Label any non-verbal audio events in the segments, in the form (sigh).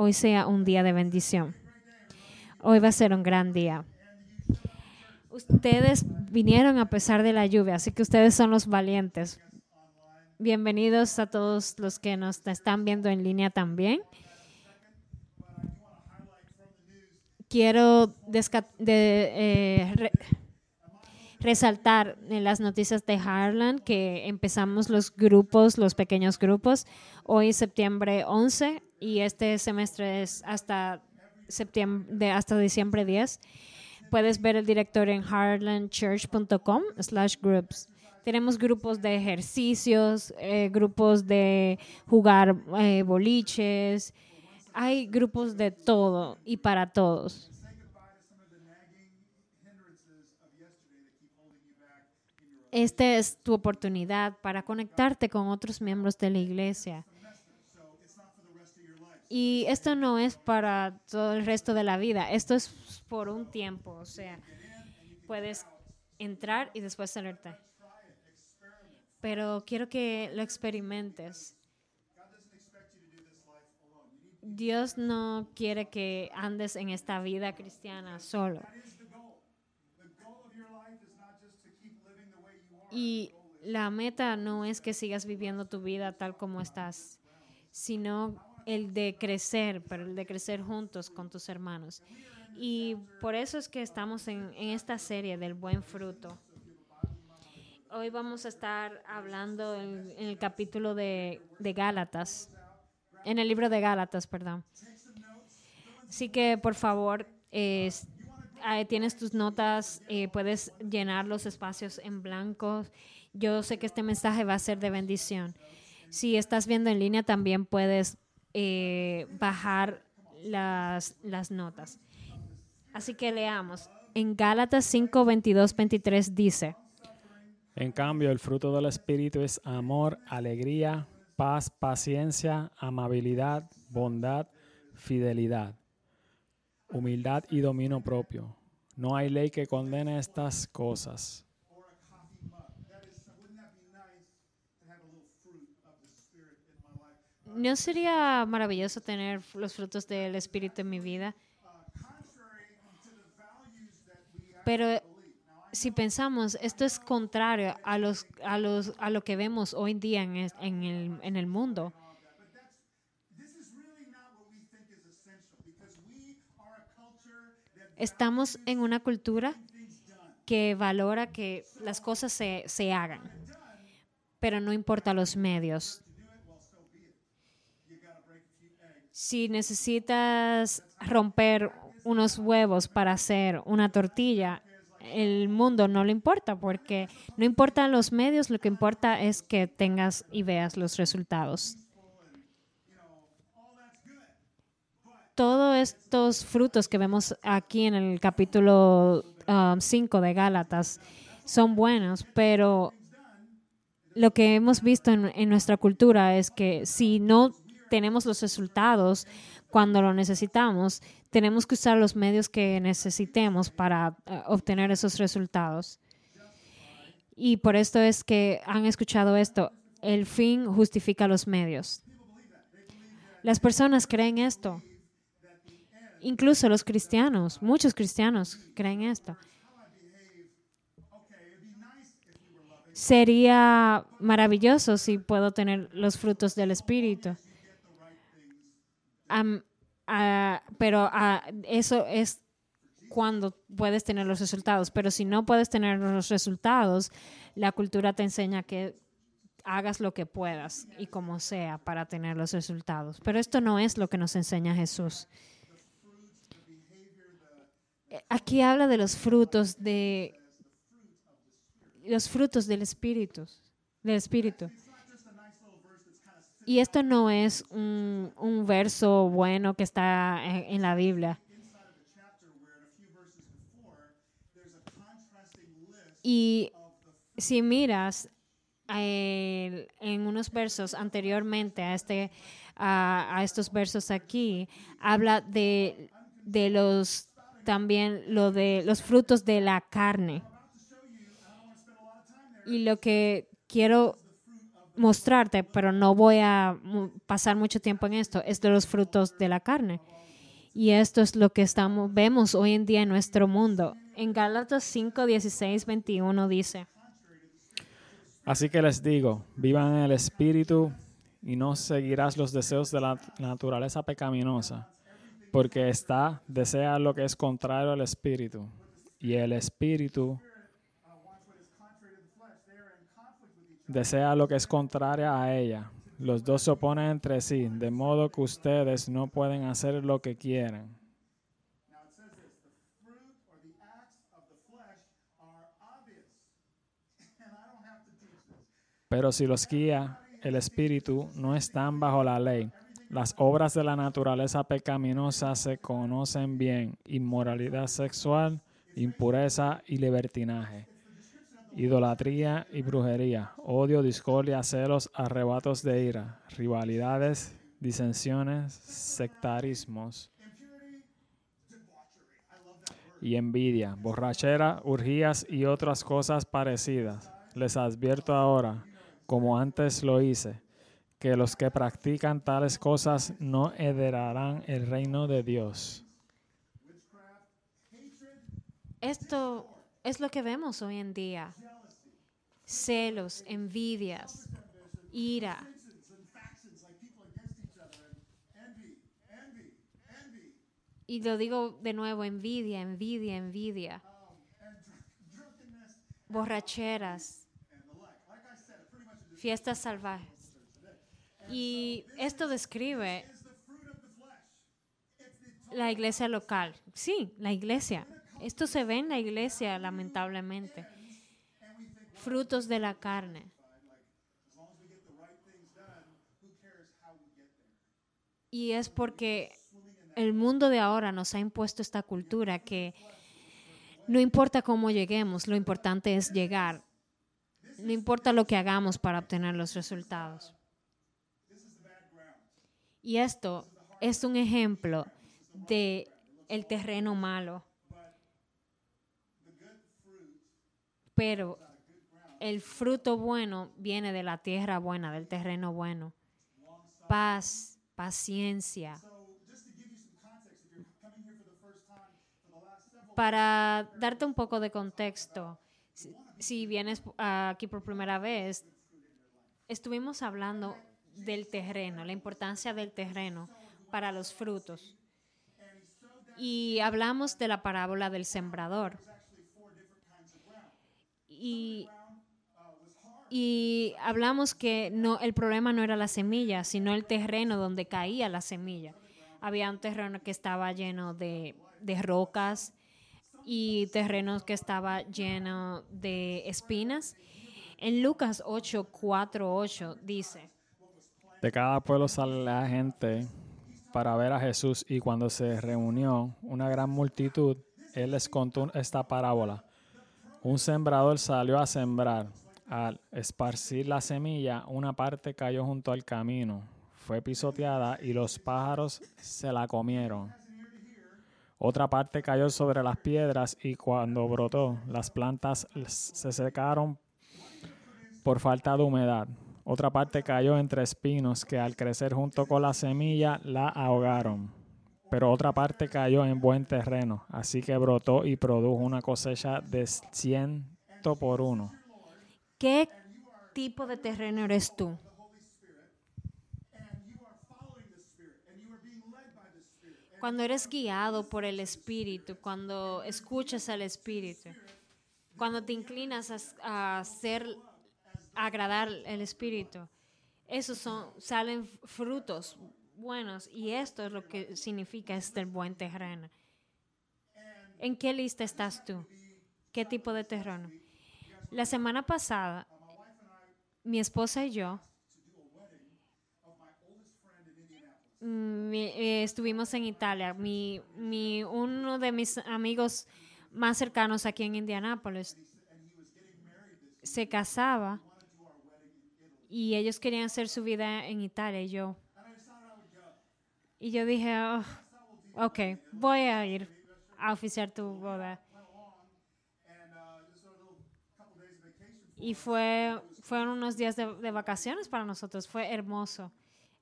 hoy sea un día de bendición. Hoy va a ser un gran día. Ustedes vinieron a pesar de la lluvia, así que ustedes son los valientes. Bienvenidos a todos los que nos están viendo en línea también. Quiero eh, resaltar en las noticias de Harlan que empezamos los grupos, los pequeños grupos, hoy septiembre 11 y este semestre es hasta septiembre, hasta diciembre 10. Puedes ver el director en harlandchurch.com slash groups. Tenemos grupos de ejercicios, eh, grupos de jugar eh, boliches. Hay grupos de todo y para todos. Esta es tu oportunidad para conectarte con otros miembros de la iglesia. Y esto no es para todo el resto de la vida, esto es por un tiempo, o sea, puedes entrar y después salirte. Pero quiero que lo experimentes. Dios no quiere que andes en esta vida cristiana solo. Y la meta no es que sigas viviendo tu vida tal como estás, sino el de crecer, pero el de crecer juntos con tus hermanos. Y por eso es que estamos en, esta serie del buen fruto. Hoy vamos a estar hablando en, el capítulo de, Gálatas, en el libro de Gálatas, perdón. Así que por favor, tienes tus notas, eh, puedes llenar los espacios en blanco. Yo sé que este mensaje va a ser de bendición. Si estás viendo en línea, también puedes eh, bajar las, las notas. Así que leamos. En Gálatas 5, 22, 23 dice. En cambio, el fruto del Espíritu es amor, alegría, paz, paciencia, amabilidad, bondad, fidelidad, humildad y dominio propio. No hay ley que condene estas cosas. ¿No sería maravilloso tener los frutos del Espíritu en mi vida? Pero si pensamos, esto es contrario a, los, a, los, a lo que vemos hoy en día en, el, en el mundo. Estamos en una cultura que valora que las cosas se, se hagan, pero no importa los medios. Si necesitas romper unos huevos para hacer una tortilla, el mundo no le importa porque no importan los medios, lo que importa es que tengas y veas los resultados. Todos estos frutos que vemos aquí en el capítulo 5 um, de Gálatas son buenos, pero lo que hemos visto en nuestra cultura es que si no tenemos los resultados cuando lo necesitamos, tenemos que usar los medios que necesitemos para eh, obtener esos resultados. Y por esto es que han escuchado esto, el fin justifica los medios. Las personas creen esto. Incluso los cristianos, muchos cristianos creen esto. Sería maravilloso si puedo tener los frutos del Espíritu pero eso es cuando puedes tener los resultados. Pero si no puedes tener los resultados, la cultura te enseña que hagas lo que puedas y como sea para tener los resultados. Pero esto no es lo que nos enseña Jesús. Aquí habla de los frutos de los frutos del espíritu, del espíritu. Y esto no es un, un verso bueno que está en, la Biblia. Y si miras eh, en unos versos anteriormente a, este, a, estos versos aquí, habla de, de, los también lo de los frutos de la carne. Y lo que quiero mostrarte, pero no voy a pasar mucho tiempo en esto, es de los frutos de la carne. Y esto es lo que estamos, vemos hoy en día en nuestro mundo. En Gálatas 5, 16, 21 dice, Así que les digo, vivan en el Espíritu y no seguirás los deseos de la naturaleza pecaminosa, porque está, desea lo que es contrario al Espíritu, y el Espíritu desea lo que es contrario a ella. Los dos se oponen entre sí, de modo que ustedes no pueden hacer lo que quieren. Pero si los guía el Espíritu, no están bajo la ley. Las obras de la naturaleza pecaminosa se conocen bien. Inmoralidad sexual, impureza y libertinaje. Idolatría y brujería. Odio, discordia, celos, arrebatos de ira. Rivalidades, disensiones, sectarismos. Y envidia, borrachera, urgías y otras cosas parecidas. Les advierto ahora, como antes lo hice, que los que practican tales cosas no heredarán el reino de Dios. esto es lo que vemos hoy en día. Celos, envidias, ira. Y lo digo de nuevo, envidia, envidia, envidia. Borracheras, fiestas salvajes. Y esto describe la iglesia local. Sí, la iglesia. Esto se ve en la iglesia, lamentablemente. Frutos de la carne. Y es porque el mundo de ahora nos ha impuesto esta cultura que no importa cómo lleguemos, lo importante es llegar. No importa lo que hagamos para obtener los resultados. Y esto es un ejemplo de el terreno malo. Pero el fruto bueno viene de la tierra buena, del terreno bueno. Paz, paciencia. Para darte un poco de contexto, si- si vienes aquí por primera vez, estuvimos hablando del terreno, la importancia del terreno para los frutos. Y hablamos de la parábola del sembrador. Y, y hablamos que no, el problema no era la semilla, sino el terreno donde caía la semilla. Había un terreno que estaba lleno de, de rocas y terrenos que estaba lleno de espinas. En Lucas 8, 4, 8 dice, De cada pueblo sale la gente para ver a Jesús y cuando se reunió una gran multitud, él les contó esta parábola. Un sembrador salió a sembrar. Al esparcir la semilla, una parte cayó junto al camino, fue pisoteada y los pájaros se la comieron. Otra parte cayó sobre las piedras y cuando brotó, las plantas se secaron por falta de humedad. Otra parte cayó entre espinos que al crecer junto con la semilla la ahogaron. Pero otra parte cayó en buen terreno, así que brotó y produjo una cosecha de ciento por uno. ¿qué tipo de terreno eres tú? Cuando eres guiado por el Espíritu, cuando escuchas al Espíritu, cuando te inclinas a, a a agradar el Espíritu, esos son, salen frutos buenos y esto es lo que significa este buen terreno. ¿En qué lista estás tú? ¿Qué tipo de terreno? La semana pasada, mi esposa y yo mm, mi- eh, estuvimos en Italia. Mi, mi, uno de mis amigos más cercanos aquí en Indianápolis se casaba y ellos querían hacer su vida en Italia y yo. Y yo dije, "Oh, ok, voy a ir a oficiar tu boda. Y fue, fueron unos días de, de vacaciones para nosotros. Fue hermoso.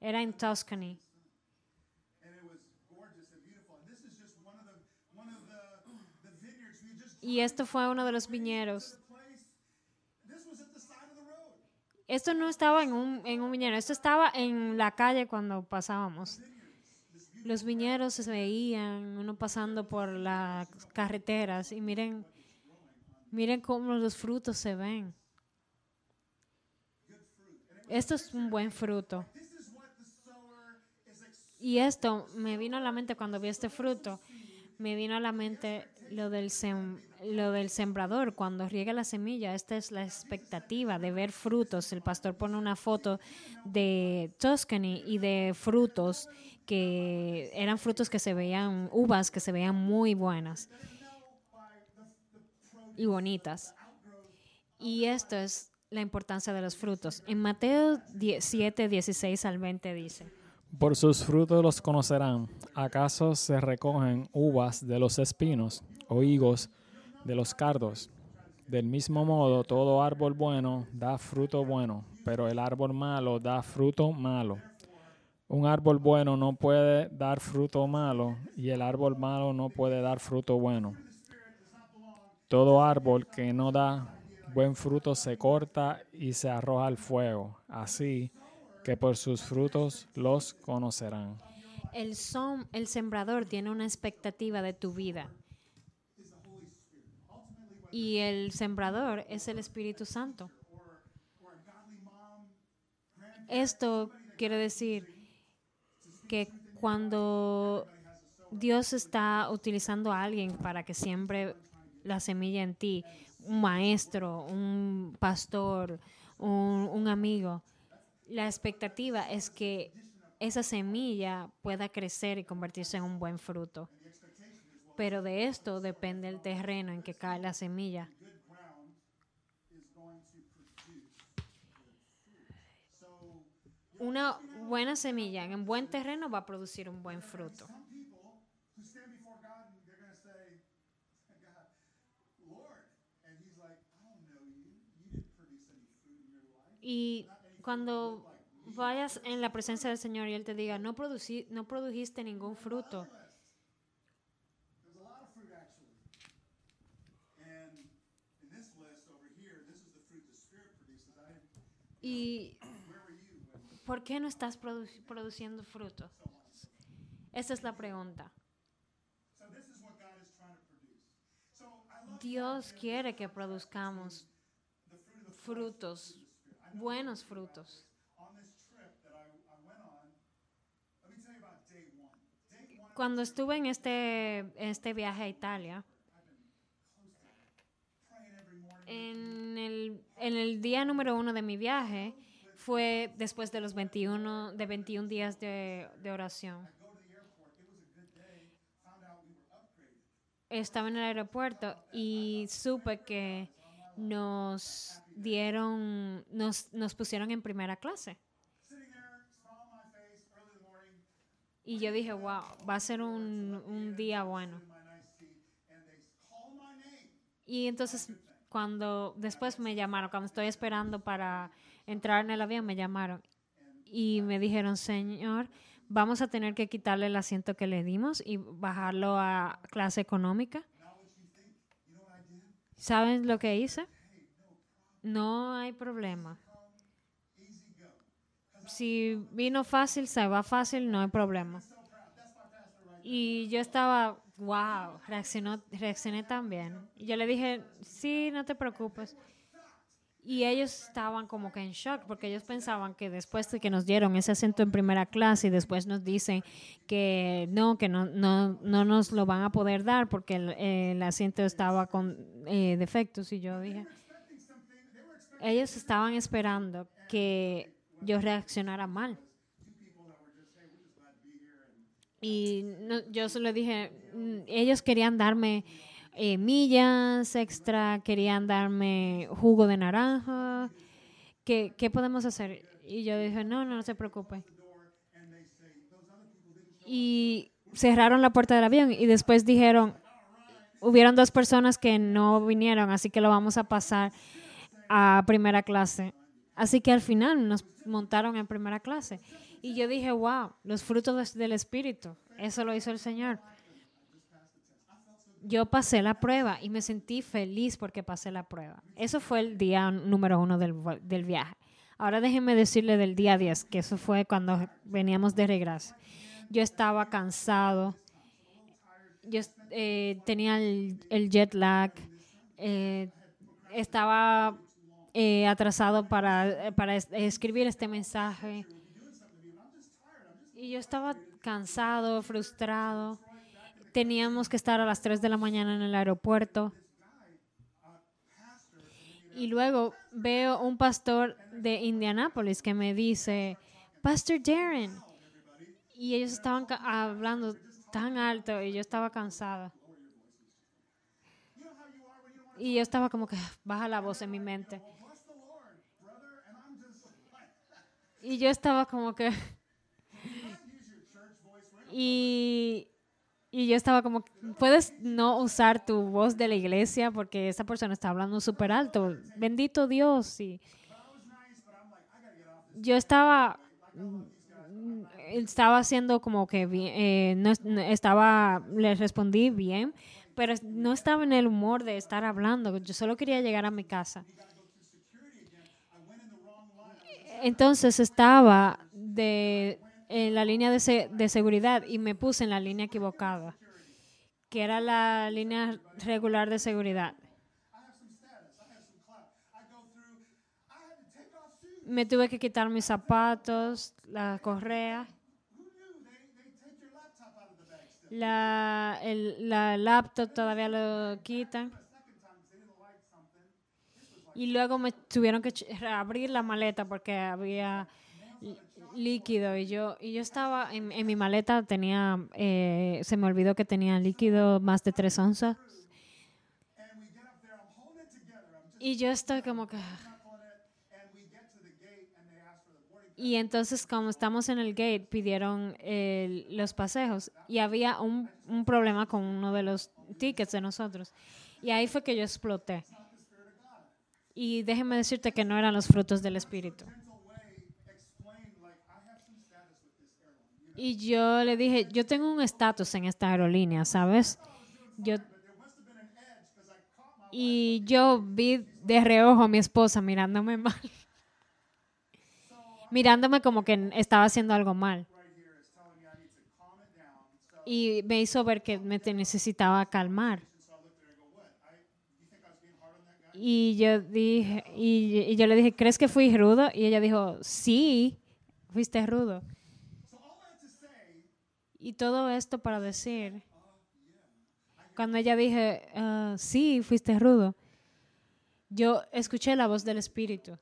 Era en Tuscany. Y esto fue uno de los viñeros. Esto no estaba en un, en un viñedo, esto estaba en la calle cuando pasábamos. Los viñeros se veían, uno pasando por las carreteras y miren, miren cómo los frutos se ven. Esto es un buen fruto. Y esto me vino a la mente cuando vi este fruto, me vino a la mente lo del, sem- lo del sembrador, cuando riega la semilla, esta es la expectativa de ver frutos. El pastor pone una foto de Tuscany y de frutos que eran frutos que se veían, uvas que se veían muy buenas y bonitas. Y esto es la importancia de los frutos. En Mateo 7, 16 al 20 dice. Por sus frutos los conocerán. ¿Acaso se recogen uvas de los espinos o higos de los cardos? Del mismo modo, todo árbol bueno da fruto bueno, pero el árbol malo da fruto malo. Un árbol bueno no puede dar fruto malo y el árbol malo no puede dar fruto bueno. Todo árbol que no da buen fruto se corta y se arroja al fuego. Así que por sus frutos los conocerán. El, som- el sembrador tiene una expectativa de tu vida. Y el sembrador es el Espíritu Santo. Esto quiere decir que cuando Dios está utilizando a alguien para que siembre la semilla en ti, un maestro, un pastor, un, un amigo, la expectativa es que esa semilla pueda crecer y convertirse en un buen fruto. Pero de esto depende el terreno en que cae la semilla. Una buena semilla en un buen terreno va a producir un buen fruto. Y cuando vayas en la presencia del Señor y Él te diga, no, produci- no produjiste ningún fruto, ¿y por qué no estás produ- produciendo fruto? Esa es la pregunta. Dios quiere que produzcamos frutos, buenos frutos. Cuando estuve en este, este viaje a Italia. En el, en el día número uno de mi viaje fue después de los 21, de 21 días de, de oración. Estaba en el aeropuerto y supe que nos dieron, nos, nos pusieron en primera clase. Y yo dije, wow, va a ser un, un día bueno. Y entonces cuando después me llamaron, cuando estoy esperando para entrar en el avión, me llamaron y me dijeron, señor, vamos a tener que quitarle el asiento que le dimos y bajarlo a clase económica. ¿Saben lo que hice? No hay problema. Si vino fácil, se va fácil, no hay problema. Y yo estaba, wow, reaccionó, reaccioné tan bien. Y yo le dije, sí, no te preocupes. Y ellos estaban como que en shock porque ellos pensaban que después de que nos dieron ese asiento en primera clase y después nos dicen que no, que no, no, no nos lo van a poder dar porque el, el asiento estaba con eh, defectos. Y yo dije, ellos estaban esperando que yo reaccionara mal. Y no- yo solo dije, mm, ellos querían darme eh, millas extra, querían darme jugo de naranja. ¿Qué, ¿Qué podemos hacer? Y yo dije, no, no, no se preocupe. Y cerraron la puerta del avión y después dijeron, hubieron dos personas que no vinieron, así que lo vamos a pasar a primera clase. Así que al final nos montaron en primera clase. Y yo dije, wow, los frutos del Espíritu. Eso lo hizo el Señor. Yo pasé la prueba y me sentí feliz porque pasé la prueba. Eso fue el día número uno del, del viaje. Ahora déjenme decirle del día 10, que eso fue cuando veníamos de regreso. Yo estaba cansado. Yo eh, tenía el, jet lag. eh, estaba eh, atrasado para, para es- escribir este mensaje. Y yo estaba cansado, frustrado. Teníamos que estar a las 3 de la mañana en el aeropuerto. Y luego veo un pastor de Indianápolis que me dice, Pastor Darren. Y ellos estaban hablando tan alto y yo estaba cansada. Y yo estaba como que baja la voz en mi mente. Y yo estaba como que... Y, y yo estaba como, puedes no usar tu voz de la iglesia porque esa persona está hablando súper alto. Bendito Dios. Y yo estaba, estaba haciendo como que eh, no, es- no- estaba, le respondí bien, pero no estaba en el humor de estar hablando. Yo solo quería llegar a mi casa. Entonces estaba de, en la línea de, se- de seguridad y me puse en la línea equivocada, que era la línea regular de seguridad. Me tuve que quitar mis zapatos, la correa, la, el, la laptop todavía lo quitan. Y luego me tuvieron que abrir la maleta porque había líquido y yo y yo estaba en, mi maleta tenía eh, se me olvidó que tenía líquido más de tres onzas. Y yo estoy como que y entonces como estamos en el gate pidieron el- los paseos y había un, un problema con uno de los tickets de nosotros. Y ahí fue que yo exploté. Y déjeme decirte que no eran los frutos del espíritu Y yo le dije, yo tengo un estatus en esta aerolínea, ¿sabes? Yo y yo vi de reojo a mi esposa mirándome (laughs) mal. Mirándome como que estaba haciendo algo mal. Y me hizo ver que me necesitaba calmar. Y yo dije, y, y yo le dije, ¿crees que fui rudo? Y ella dijo, sí, fuiste rudo. Y todo esto para decir, cuando ella dije, "Ah, sí, fuiste rudo, yo escuché la voz del Espíritu.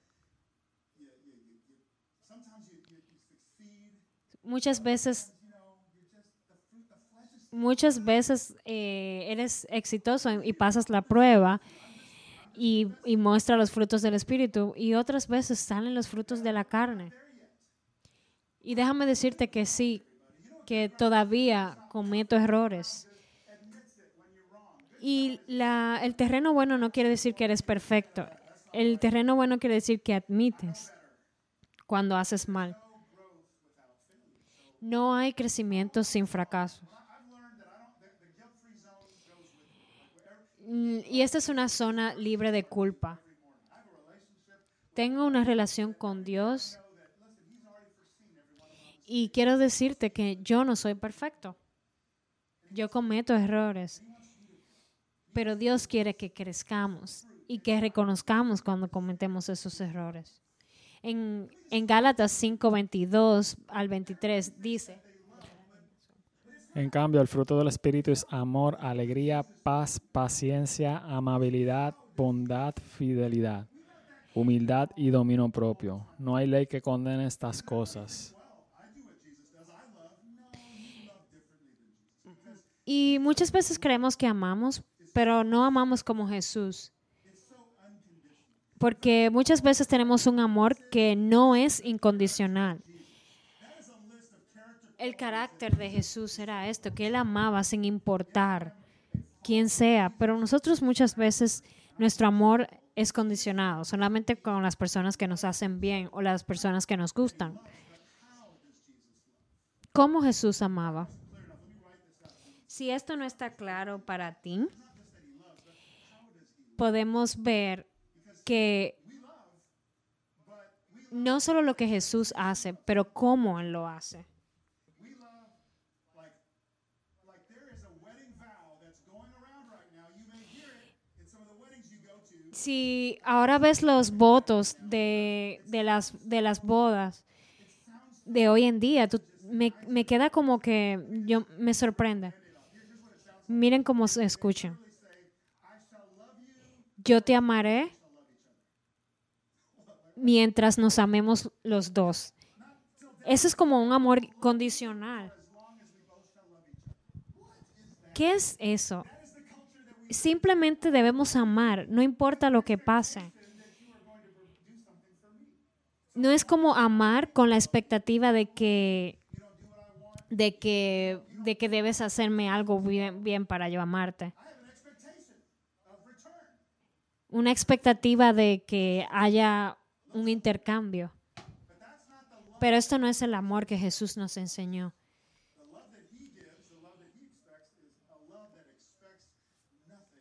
Muchas veces, muchas veces eh, eres exitoso y pasas la prueba y, y muestra los frutos del Espíritu y otras veces salen los frutos de la carne. Y déjame decirte que sí, que todavía cometo errores. Y el terreno bueno no quiere decir que eres perfecto. El terreno bueno quiere decir que admites cuando haces mal. No hay crecimiento sin fracasos. Mm, Y esta es una zona libre de culpa. Tengo una relación con Dios y quiero decirte que yo no soy perfecto. Yo cometo errores. Pero Dios quiere que crezcamos y que reconozcamos cuando cometemos esos errores. En, en Gálatas 5, 22 al 23 dice, En cambio, el fruto del Espíritu es amor, alegría, paz, paciencia, amabilidad, bondad, fidelidad, humildad y dominio propio. No hay ley que condene estas cosas. Y muchas veces creemos que amamos, pero no amamos como Jesús. Porque muchas veces tenemos un amor que no es incondicional. El carácter de Jesús era esto, que él amaba sin importar quién sea, pero nosotros muchas veces nuestro amor es condicionado, solamente con las personas que nos hacen bien o las personas que nos gustan. ¿Cómo Jesús amaba? Si esto no está claro para ti, podemos ver que no solo lo que Jesús hace, pero cómo Él lo hace. Si ahora ves los votos de, de las, de las bodas de hoy en día, me, me queda como que yo me sorprende. Miren cómo se escuchan. Yo te amaré mientras nos amemos los dos. Eso es como un amor condicional. ¿Qué es eso? Simplemente debemos amar, no importa lo que pase. No es como amar con la expectativa de que de que de que debes hacerme algo bien, bien para yo amarte. Una expectativa de que haya un intercambio. Pero esto no es el amor que Jesús nos enseñó.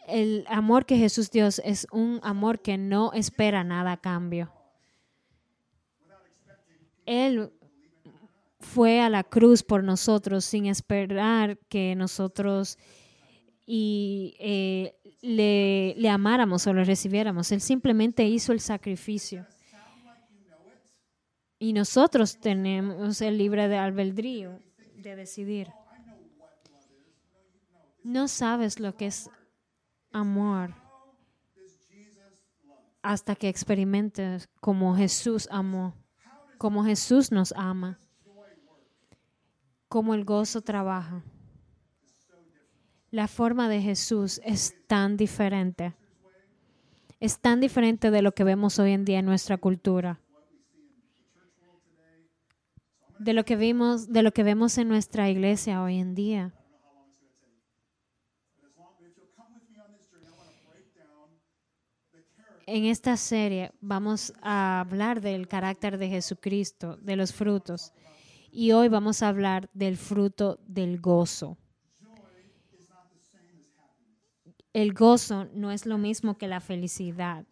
El amor que Jesús dio es un amor que no espera nada a cambio. Él fue a la cruz por nosotros sin esperar que nosotros y, eh, le, amáramos o le recibiéramos. Él simplemente hizo el sacrificio. Y nosotros tenemos el libre de albedrío de decidir. No sabes lo que es amor hasta que experimentes como Jesús amó, como Jesús nos ama, como el gozo trabaja. La forma de Jesús es tan diferente. Es tan diferente de lo que vemos hoy en día en nuestra cultura. De lo que vimos, de lo que vemos en nuestra iglesia hoy en día. En esta serie vamos a hablar del carácter de Jesucristo, de los frutos. Y hoy vamos a hablar del fruto del gozo. El gozo no es lo mismo que la felicidad.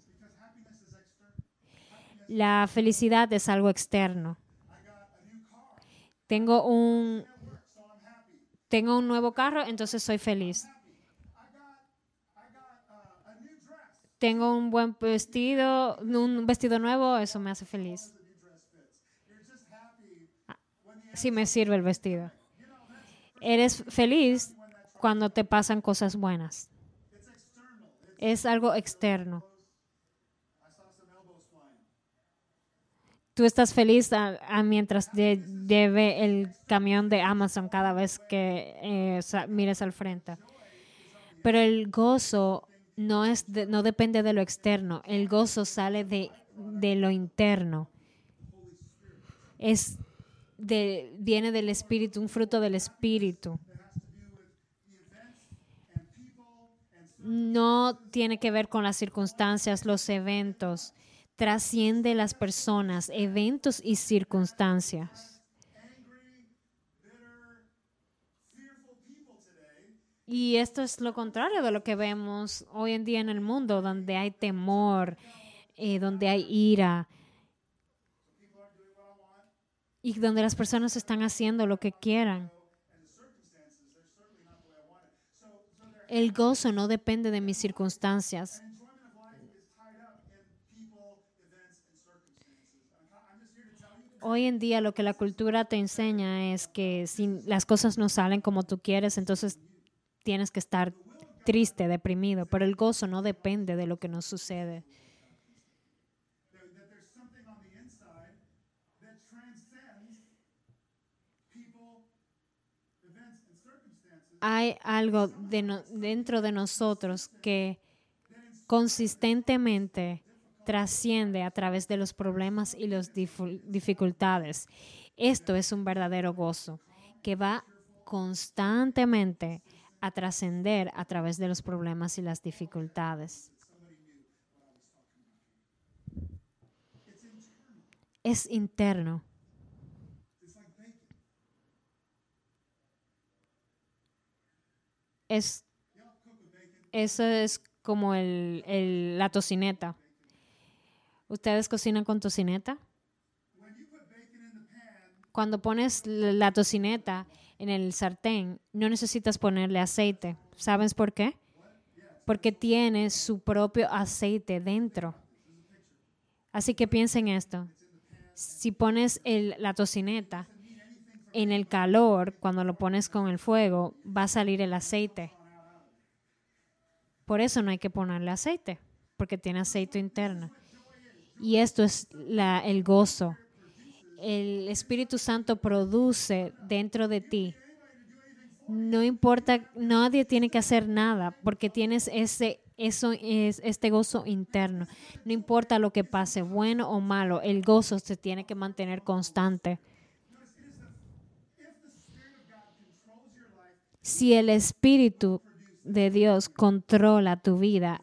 La felicidad es algo externo. Tengo un, tengo un nuevo carro, entonces soy feliz. Tengo un buen vestido, un vestido nuevo, eso me hace feliz. Sí me sirve el vestido. Eres feliz cuando te pasan cosas buenas. Es algo externo. Tú estás feliz mientras lle- lleve el camión de Amazon cada vez que eh, mires al frente. Pero el gozo no, es de- no depende de lo externo. El gozo sale de, de lo interno. Es de, viene del espíritu, un fruto del espíritu. No tiene que ver con las circunstancias, los eventos. Trasciende las personas, eventos y circunstancias. Y esto es lo contrario de lo que vemos hoy en día en el mundo, donde hay temor, eh, donde hay ira, y donde las personas están haciendo lo que quieran. El gozo no depende de mis circunstancias. Hoy en día lo que la cultura te enseña es que si las cosas no salen como tú quieres, entonces tienes que estar triste, deprimido, pero el gozo no depende de lo que nos sucede. hay algo de dentro de nosotros que consistentemente trasciende a través de los problemas y las dificultades. Esto es un verdadero gozo que va constantemente a trascender a través de los problemas y las dificultades. Es interno Es, eso es como el, la tocineta. ¿Ustedes cocinan con tocineta? Cuando pones la tocineta en el sartén, no necesitas ponerle aceite. ¿Sabes por qué? Porque tiene su propio aceite dentro. Así que piensen esto. Si pones el- la tocineta en el calor, cuando lo pones con el fuego, va a salir el aceite. Por eso no hay que ponerle aceite, porque tiene aceite interno. Y esto es la- el gozo. El Espíritu Santo produce dentro de ti. No importa, nadie tiene que hacer nada, porque tienes ese, eso es este gozo interno. No importa lo que pase, bueno o malo, el gozo se tiene que mantener constante. Si el Espíritu de Dios controla tu vida,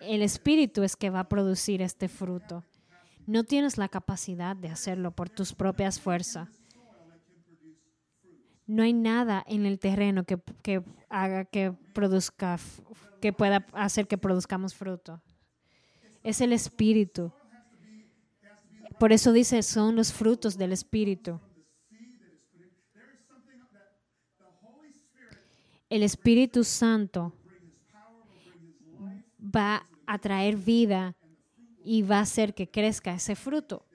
el Espíritu es que va a producir este fruto. No tienes la capacidad de hacerlo por tus propias fuerzas. No hay nada en el terreno que, que haga que produzca, que pueda hacer que produzcamos fruto. Es el Espíritu. Por eso dice, son los frutos del Espíritu. El Espíritu Santo va a traer vida y va a hacer que crezca ese fruto.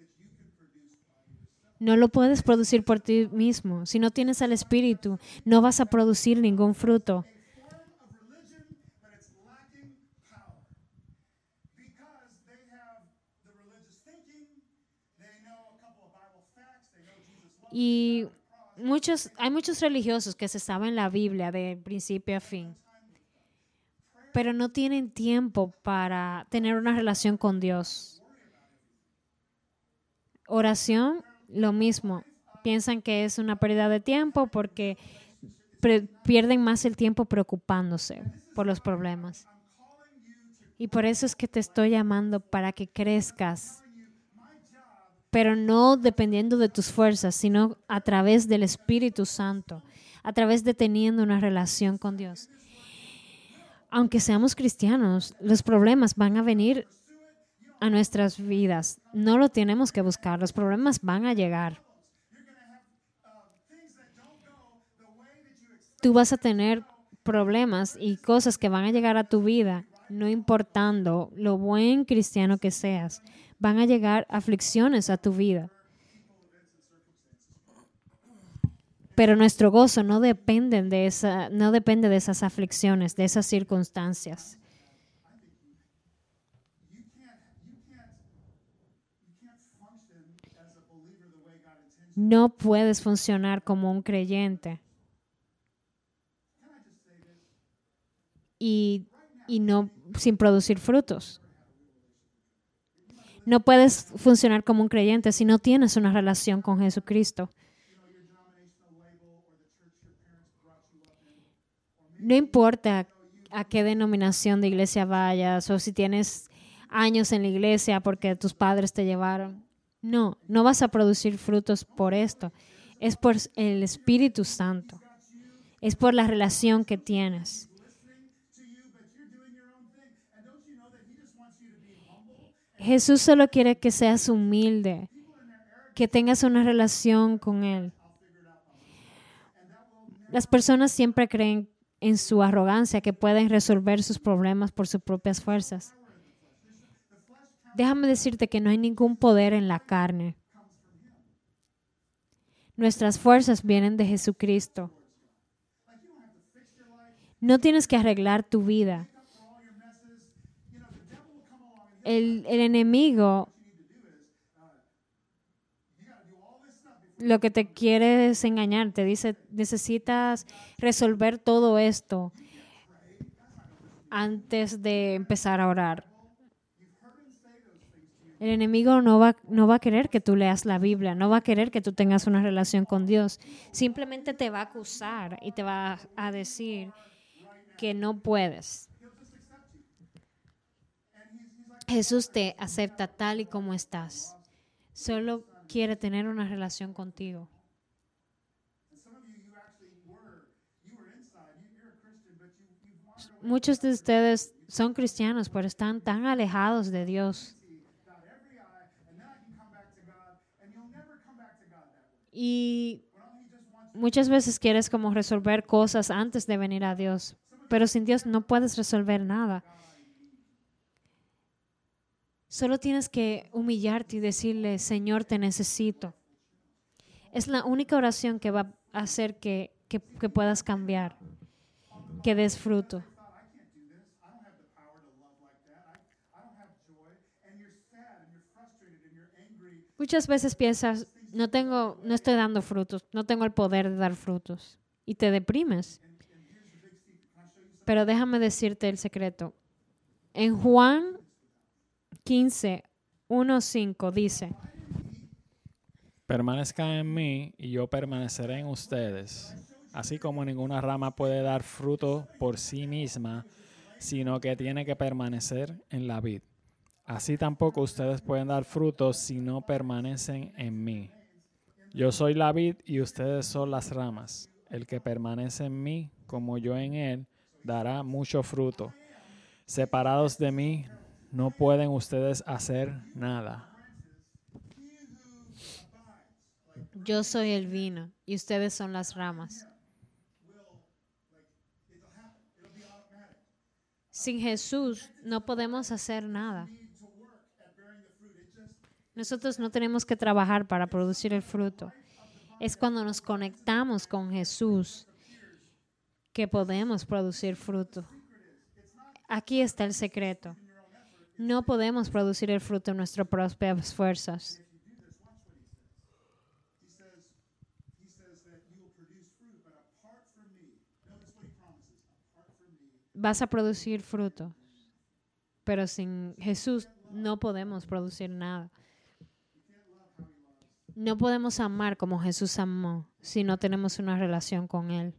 No lo puedes producir por ti mismo. Si no tienes al Espíritu, no vas a producir ningún fruto. Y muchos, hay muchos religiosos que se saben la Biblia de principio a fin, pero no tienen tiempo para tener una relación con Dios. Oración, lo mismo. Piensan que es una pérdida de tiempo porque pierden más el tiempo preocupándose por los problemas. Y por eso es que te estoy llamando para que crezcas pero no dependiendo de tus fuerzas, sino a través del Espíritu Santo, a través de teniendo una relación con Dios. Aunque seamos cristianos, los problemas van a venir a nuestras vidas. No lo tenemos que buscar, los problemas van a llegar. Tú vas a tener problemas y cosas que van a llegar a tu vida, no importando lo buen cristiano que seas. Van a llegar aflicciones a tu vida. Pero nuestro gozo no depende de esa, no depende de esas aflicciones, de esas circunstancias. No puedes funcionar como un creyente y, y no sin producir frutos. No puedes funcionar como un creyente si no tienes una relación con Jesucristo. No importa a qué denominación de iglesia vayas o si tienes años en la iglesia porque tus padres te llevaron. No, no vas a producir frutos por esto. Es por el Espíritu Santo. Es por la relación que tienes. Jesús solo quiere que seas humilde, que tengas una relación con Él. Las personas siempre creen en su arrogancia que pueden resolver sus problemas por sus propias fuerzas. Déjame decirte que no hay ningún poder en la carne. Nuestras fuerzas vienen de Jesucristo. No tienes que arreglar tu vida. El, el enemigo lo que te quiere es engañar. Te dice, necesitas resolver todo esto antes de empezar a orar. El enemigo no va, no va a querer que tú leas la Biblia, no va a querer que tú tengas una relación con Dios. Simplemente te va a acusar y te va a decir que no puedes. Jesús te acepta tal y como estás. Solo quiere tener una relación contigo. Muchos de ustedes son cristianos, pero están tan alejados de Dios. Y muchas veces quieres como resolver cosas antes de venir a Dios, pero sin Dios no puedes resolver nada. Solo tienes que humillarte y decirle, Señor, te necesito. Es la única oración que va a hacer que, que- que puedas cambiar, que des fruto. Muchas veces piensas, no tengo, no estoy dando frutos, no tengo el poder de dar frutos y te deprimes. Pero déjame decirte el secreto. En Juan 15, 1, 5 dice, Permanezcan en mí y yo permaneceré en ustedes. Así como ninguna rama puede dar fruto por sí misma, sino que tiene que permanecer en la vid. Así tampoco ustedes pueden dar frutos si no permanecen en mí. Yo soy la vid y ustedes son las ramas. El que permanece en mí, como yo en él, dará mucho fruto. Separados de mí, no pueden ustedes hacer nada. yo soy el vino y ustedes son las ramas. Sin Jesús no podemos hacer nada. Nosotros no tenemos que trabajar para producir el fruto. Es cuando nos conectamos con Jesús que podemos producir fruto. Aquí está el secreto. No podemos producir el fruto en nuestras propias fuerzas. Vas a producir fruto. Pero sin Jesús no podemos producir nada. No podemos amar como Jesús amó si no tenemos una relación con Él.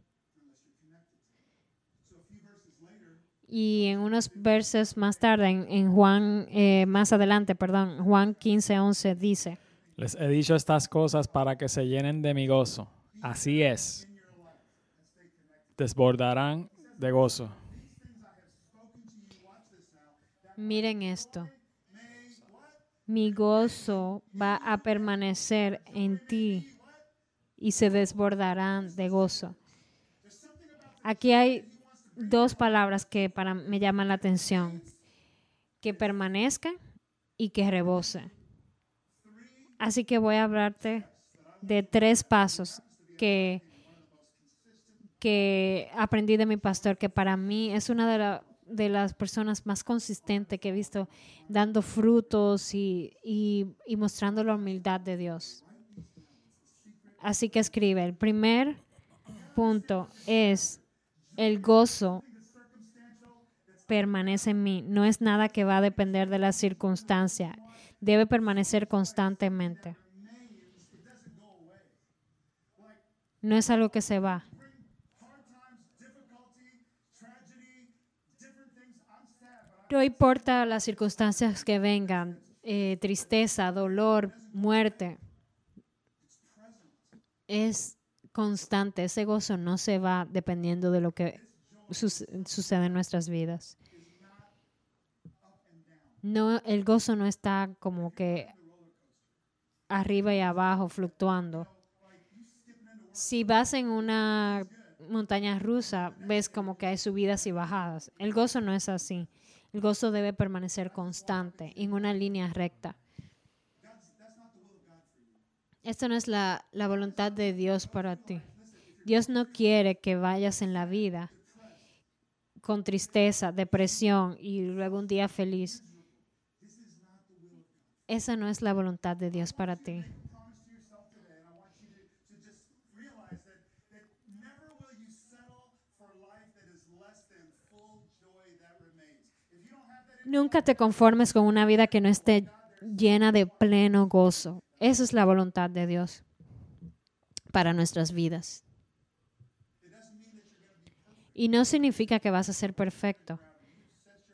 Y en unos versos más tarde, en, en Juan, eh, más adelante, perdón, Juan 15, 11 dice, Les he dicho estas cosas para que se llenen de mi gozo. Así es. Desbordarán de gozo. miren esto, mi gozo va a permanecer en ti y se desbordarán de gozo. Aquí hay dos palabras que para me llaman la atención, que permanezca y que rebose. Así que voy a hablarte de tres pasos que, que aprendí de mi pastor, que para mí es una de, la- de las personas más consistentes que he visto dando frutos y, y, y mostrando la humildad de Dios. Así que escribe, el primer punto es el gozo permanece en mí. No es nada que va a depender de la circunstancia. Debe permanecer constantemente. No es algo que se va. No importa las circunstancias que vengan, eh, tristeza, dolor, muerte, es constante. Ese gozo no se va dependiendo de lo que sucede en nuestras vidas. No, el gozo no está como que arriba y abajo fluctuando. Si vas en una montaña rusa, ves como que hay subidas y bajadas. El gozo no es así. El gozo debe permanecer constante, en una línea recta. Esto no es la, la voluntad de Dios para ti. Dios no quiere que vayas en la vida con tristeza, depresión y luego un día feliz. Esa no es la voluntad de Dios para ti. Nunca te conformes con una vida que no esté llena de pleno gozo. Esa es la voluntad de Dios para nuestras vidas. Y no significa que vas a ser perfecto,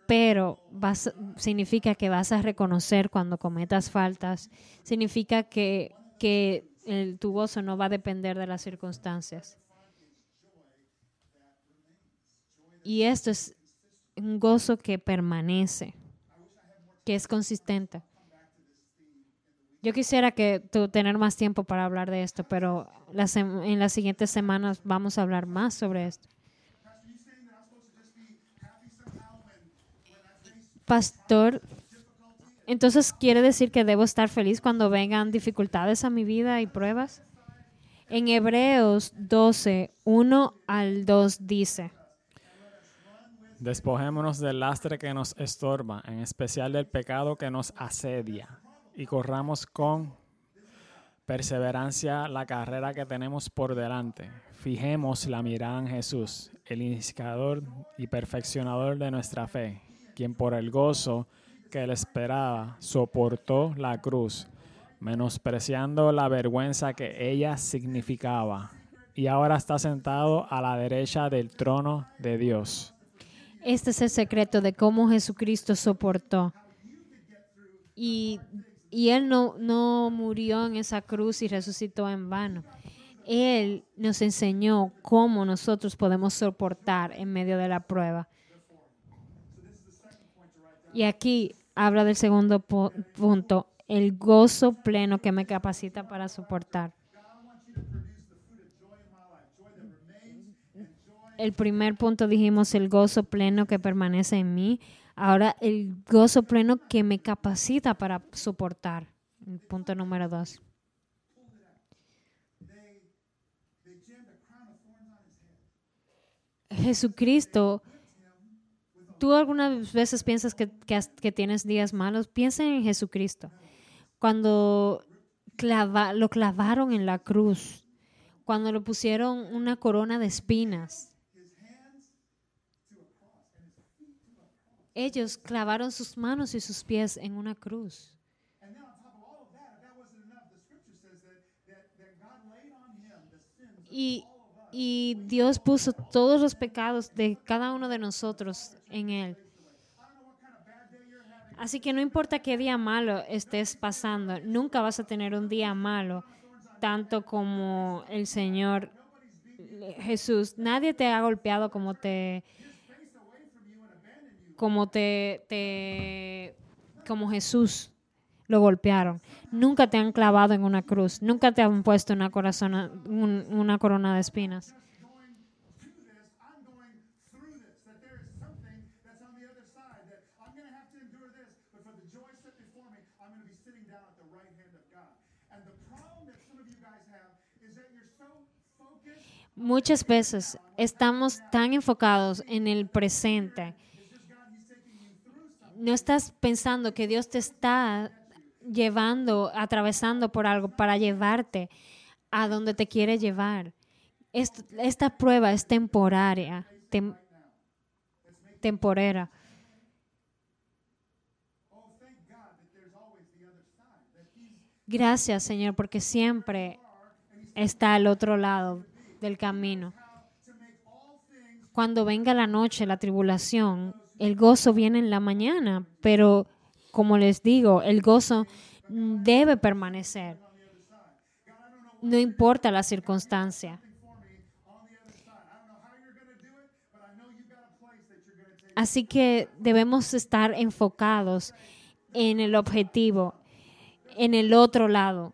pero vas, significa que vas a reconocer cuando cometas faltas, significa que, que el- tu gozo no va a depender de las circunstancias. Y esto es un gozo que permanece, que es consistente. Yo quisiera que tú tener más tiempo para hablar de esto, pero las en las siguientes semanas vamos a hablar más sobre esto. Pastor, entonces quiere decir que debo estar feliz cuando vengan dificultades a mi vida y pruebas. En Hebreos 12, 1 al 2 dice, Despojémonos del lastre que nos estorba, en especial del pecado que nos asedia, y corramos con perseverancia la carrera que tenemos por delante. Fijemos la mirada en Jesús, el iniciador y perfeccionador de nuestra fe, quien por el gozo que él esperaba soportó la cruz, menospreciando la vergüenza que ella significaba, y ahora está sentado a la derecha del trono de Dios. Este es el secreto de cómo Jesucristo soportó. Y, y Él no, no murió en esa cruz y resucitó en vano. Él nos enseñó cómo nosotros podemos soportar en medio de la prueba. Y aquí habla del segundo pu- punto, el gozo pleno que me capacita para soportar. El primer punto dijimos el gozo pleno que permanece en mí. Ahora el gozo pleno que me capacita para soportar. Punto número dos. Jesucristo, tú algunas veces piensas que, tienes días malos, piensa en Jesucristo. Cuando lo clavaron en la cruz, cuando le pusieron una corona de espinas, ellos clavaron sus manos y sus pies en una cruz. Y, y Dios puso todos los pecados de cada uno de nosotros en Él. Así que no importa qué día malo estés pasando, nunca vas a tener un día malo, tanto como el Señor Jesús. Nadie te ha golpeado como te como te, como Jesús lo golpearon. Nunca te han clavado en una cruz, nunca te han puesto una, corona de espinas. Muchas veces estamos tan enfocados en el presente. No estás pensando que Dios te está llevando, atravesando por algo para llevarte a donde te quiere llevar. Est- esta prueba es temporaria, tem- temporera. Gracias, Señor, porque siempre está al otro lado del camino. Cuando venga la noche, la tribulación, el gozo viene en la mañana, pero como les digo, el gozo debe permanecer. No importa la circunstancia. Así que debemos estar enfocados en el objetivo, en el otro lado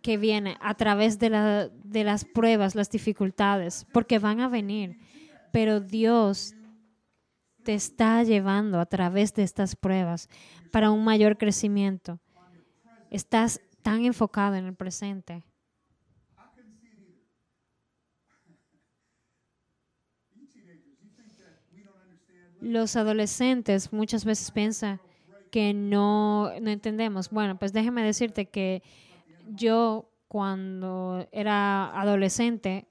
que viene a través de las pruebas, las dificultades, porque van a venir. Pero Dios te está llevando a través de estas pruebas para un mayor crecimiento. Estás tan enfocado en el presente. Los adolescentes muchas veces piensan que no, no entendemos. Bueno, pues déjeme decirte que yo cuando era adolescente,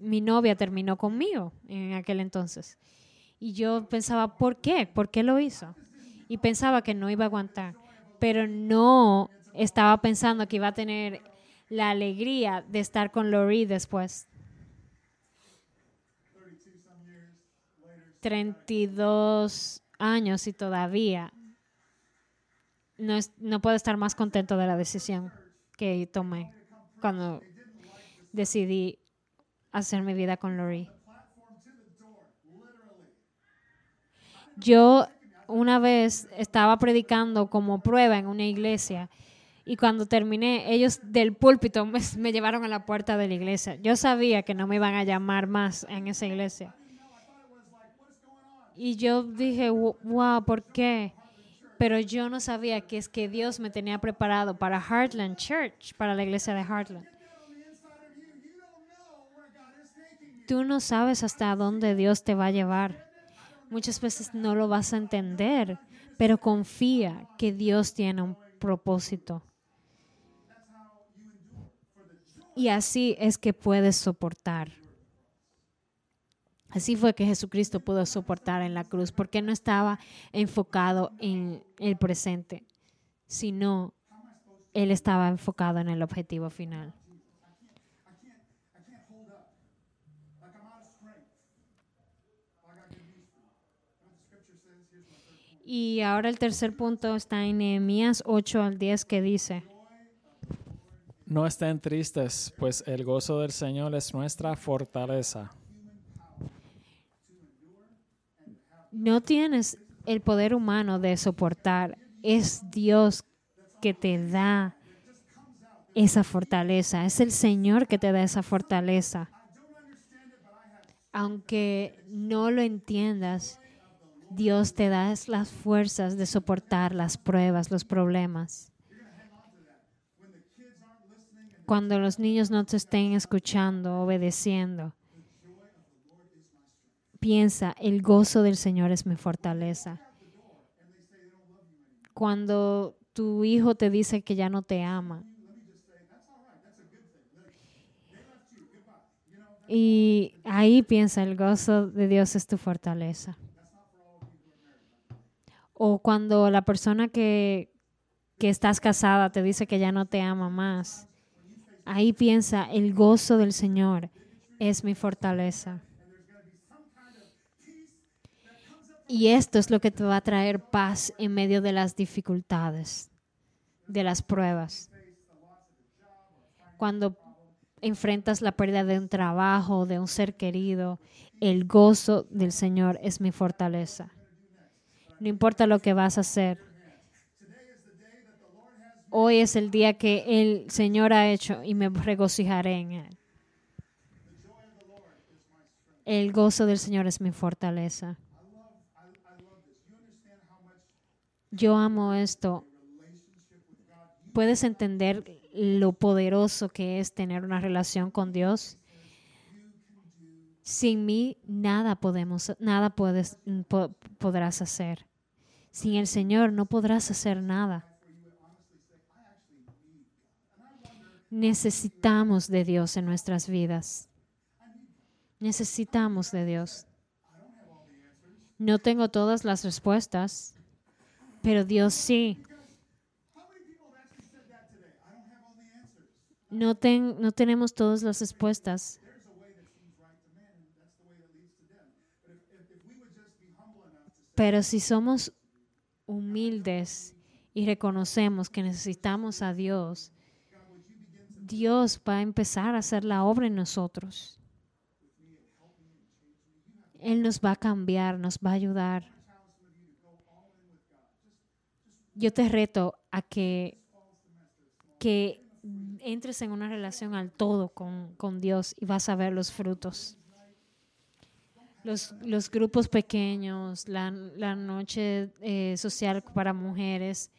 mi novia terminó conmigo en aquel entonces. Y yo pensaba, ¿por qué? ¿Por qué lo hizo? Y pensaba que no iba a aguantar. Pero no estaba pensando que iba a tener la alegría de estar con Lori después. 32 años y todavía no, no puedo estar más contento de la decisión que tomé cuando decidí hacer mi vida con Lori. Yo una vez estaba predicando como prueba en una iglesia y cuando terminé, ellos del púlpito (laughs) me, llevaron a la puerta de la iglesia. Yo sabía que no me iban a llamar más en esa iglesia. Y yo dije, "Wo- wow, ¿por qué? Pero yo no sabía que es que Dios me tenía preparado para Heartland Church, para la iglesia de Heartland. Tú no sabes hasta dónde Dios te va a llevar. Muchas veces no lo vas a entender, pero confía que Dios tiene un propósito. Y así es que puedes soportar. Así fue que Jesucristo pudo soportar en la cruz, porque no estaba enfocado en el presente, sino él estaba enfocado en el objetivo final. Y ahora el tercer punto está en Nehemías 8 al 10 que dice, No estén tristes, pues el gozo del Señor es nuestra fortaleza. no tienes el poder humano de soportar, es Dios que te da esa fortaleza, es el Señor que te da esa fortaleza. Aunque no lo entiendas, Dios te da las fuerzas de soportar las pruebas, los problemas. Cuando los niños no te estén escuchando, obedeciendo, piensa, el gozo del Señor es mi fortaleza. Cuando tu hijo te dice que ya no te ama. Y ahí piensa, el gozo de Dios es tu fortaleza. O cuando la persona que, que estás casada te dice que ya no te ama más. Ahí piensa, el gozo del Señor es mi fortaleza. Y esto es lo que te va a traer paz en medio de las dificultades, de las pruebas. Cuando enfrentas la pérdida de un trabajo, de un ser querido, el gozo del Señor es mi fortaleza. No importa lo que vas a hacer. Hoy es el día que el Señor ha hecho y me regocijaré en él. El gozo del Señor es mi fortaleza. Yo amo esto. ¿Puedes entender lo poderoso que es tener una relación con Dios? Sin mí nada podemos, nada puedes, po- podrás hacer. Sin el Señor no podrás hacer nada. Necesitamos de Dios en nuestras vidas. Necesitamos de Dios. No tengo todas las respuestas, pero Dios sí. No, ten- no tenemos todas las respuestas, pero si somos humildes y reconocemos que necesitamos a Dios, Dios va a empezar a hacer la obra en nosotros. Él nos va a cambiar, nos va a ayudar. Yo te reto a que, que entres en una relación al todo con, con Dios y vas a ver los frutos. Los, grupos pequeños, la, la noche eh, social para mujeres.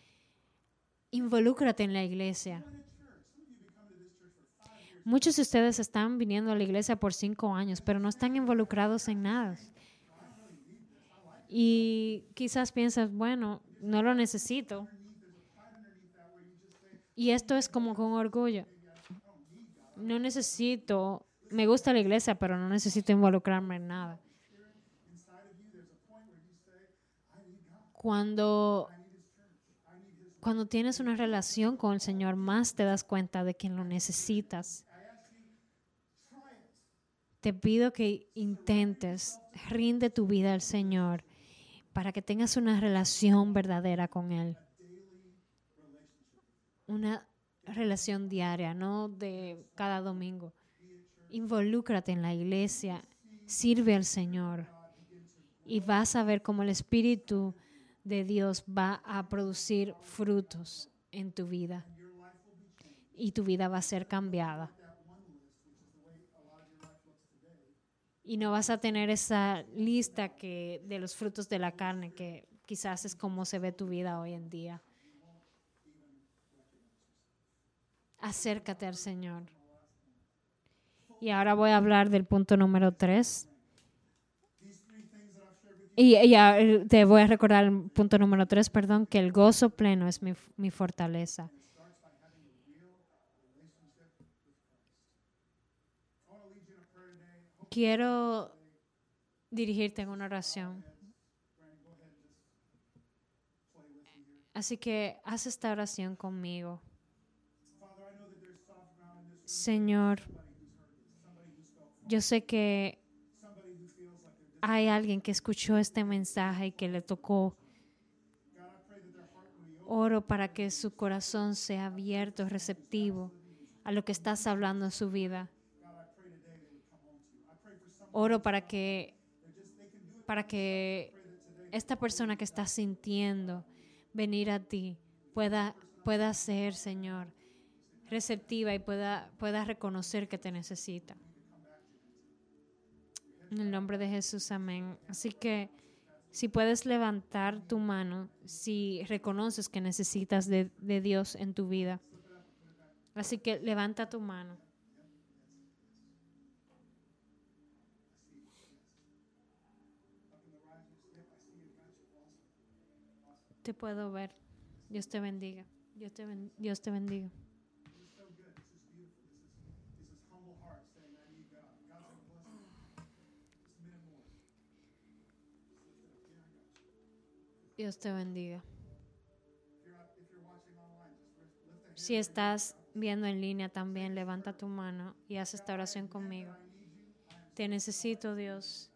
Involúcrate en la iglesia. Muchos de ustedes están viniendo a la iglesia por cinco años, pero no están involucrados en nada. Y quizás piensas, bueno, no lo necesito. Y esto es como con orgullo. No necesito, me gusta la iglesia, pero no necesito involucrarme en nada. Cuando, cuando tienes una relación con el Señor, más te das cuenta de que lo necesitas. Te pido que intentes, rinde tu vida al Señor, para que tengas una relación verdadera con Él. Una relación diaria, no de cada domingo. Involúcrate en la iglesia, sirve al Señor y vas a ver cómo el Espíritu de Dios va a producir frutos en tu vida y tu vida va a ser cambiada. Y no vas a tener esa lista que, de los frutos de la carne que quizás es como se ve tu vida hoy en día. Acércate al Señor. Y ahora voy a hablar del punto número tres. Y, y, ah, te voy a recordar el punto número tres, perdón, que el gozo pleno es mi, mi fortaleza. Quiero dirigirte en una oración. Así que haz esta oración conmigo. Señor, yo sé que hay alguien que escuchó este mensaje y que le tocó. Oro para que su corazón sea abierto, receptivo a lo que estás hablando en su vida. Oro para que para que esta persona que está sintiendo venir a ti pueda pueda ser, Señor, receptiva y pueda pueda reconocer que te necesita. En el nombre de Jesús, amén. Así que si puedes levantar tu mano, si reconoces que necesitas de, de Dios en tu vida. Así que levanta tu mano. Te puedo ver. Dios te bendiga. Dios te, ben- Dios te bendiga. Dios te bendiga. Si estás viendo en línea también, levanta tu mano y haz esta oración conmigo. Te necesito, Dios.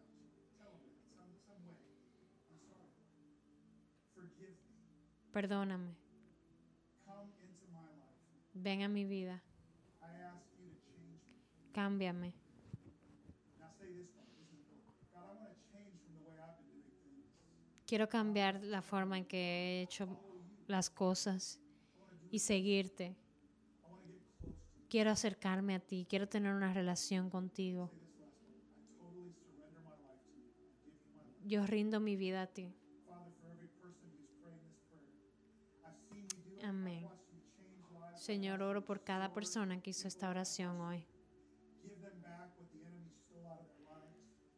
Perdóname. Ven a mi vida. Cámbiame. Quiero cambiar la forma en que he hecho las cosas y seguirte. Quiero acercarme a ti, quiero tener una relación contigo. Yo rindo mi vida a ti. Amén. Señor, oro por cada persona que hizo esta oración hoy.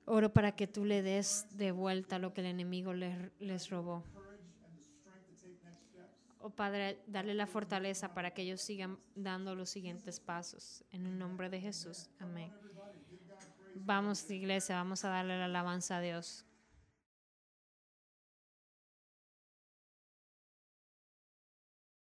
Oro para que tú le des de vuelta lo que el enemigo les, les robó. Oh Padre, dale la fortaleza para que ellos sigan dando los siguientes pasos. En el nombre de Jesús. Amén. Vamos, iglesia, vamos a darle la alabanza a Dios.